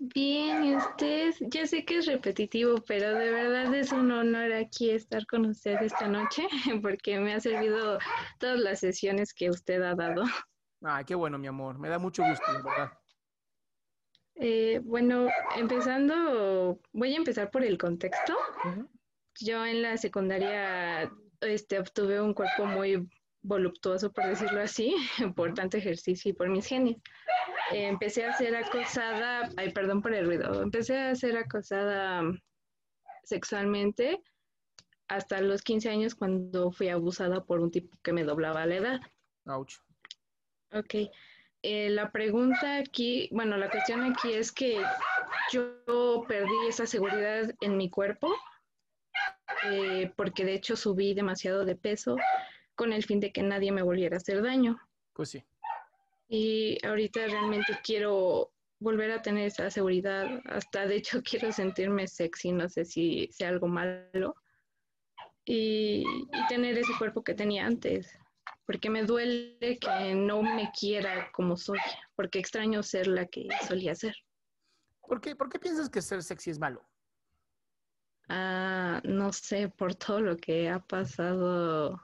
Bien, ¿y usted? Ya sé que es repetitivo, pero de verdad es un honor aquí estar con usted esta noche, porque me ha servido todas las sesiones que usted ha dado. Ay, qué bueno, mi amor. Me da mucho gusto, verdad. Eh, bueno, empezando, voy a empezar por el contexto. Yo en la secundaria este, obtuve un cuerpo muy voluptuoso, por decirlo así, por tanto ejercicio y por mis genes. Empecé a ser acosada, ay, perdón por el ruido, empecé a ser acosada sexualmente hasta los 15 años cuando fui abusada por un tipo que me doblaba la edad. Ouch. Ok. Eh, la pregunta aquí, bueno, la cuestión aquí es que yo perdí esa seguridad en mi cuerpo eh, porque de hecho subí demasiado de peso con el fin de que nadie me volviera a hacer daño. Pues sí. Y ahorita realmente quiero volver a tener esa seguridad. Hasta de hecho quiero sentirme sexy, no sé si sea algo malo. Y, y tener ese cuerpo que tenía antes. Porque me duele que no me quiera como soy. Porque extraño ser la que solía ser. ¿Por qué, ¿Por qué piensas que ser sexy es malo? Ah, no sé, por todo lo que ha pasado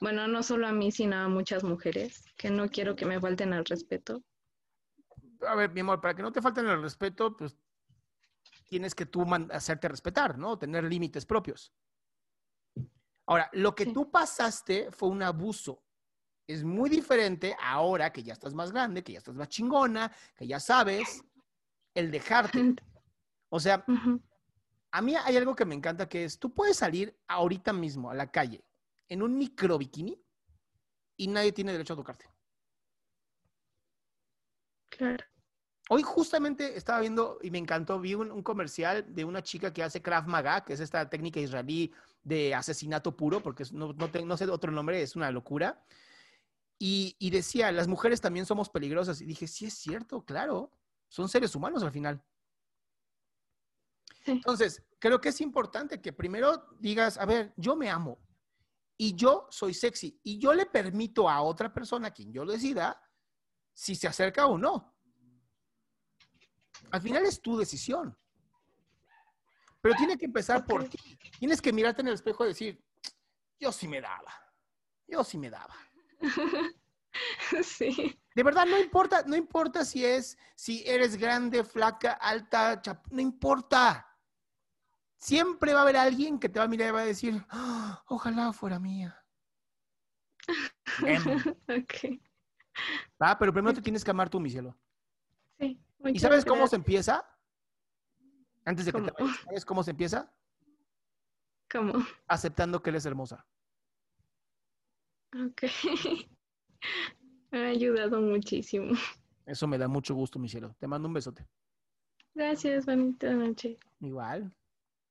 bueno, no solo a mí, sino a muchas mujeres, que no quiero que me falten al respeto. A ver, mi amor, para que no te falten el respeto, pues tienes que tú hacerte respetar, ¿no? Tener límites propios. Ahora, lo que Sí. tú pasaste fue un abuso. Es muy diferente ahora que ya estás más grande, que ya estás más chingona, que ya sabes, el dejarte. O sea, a mí hay algo que me encanta que es, tú puedes salir ahorita mismo a la calle en un micro bikini y nadie tiene derecho a tocarte. Claro. Hoy justamente estaba viendo y me encantó, vi un, un comercial de una chica que hace Krav Maga, que es esta técnica israelí de asesinato puro, porque no, no, te- no sé otro nombre, es una locura. Y, y decía, las mujeres también somos peligrosas. Y dije, sí es cierto, claro, son seres humanos al final. Sí. Entonces, creo que es importante que primero digas, a ver, yo me amo y yo soy sexy y yo le permito a otra persona, quien yo decida, si se acerca o no. Al final es tu decisión. Pero tiene que empezar por ti. Tienes que mirarte en el espejo y decir, yo sí me daba. Yo sí me daba. sí. De verdad, no importa, no importa si es, si eres grande, flaca, alta, chap- no importa. Siempre va a haber alguien que te va a mirar y va a decir, "Ah, ojalá fuera mía. Em, ok. ¿va? Pero primero te tienes que amar tú, mi cielo. Sí. ¿Y sabes cómo se empieza? Antes de que te vayas, ¿sabes cómo se empieza? ¿Cómo? Aceptando que eres hermosa. Ok. Me ha ayudado muchísimo. Eso me da mucho gusto, mi cielo. Te mando un besote. Gracias, bonita noche. Igual.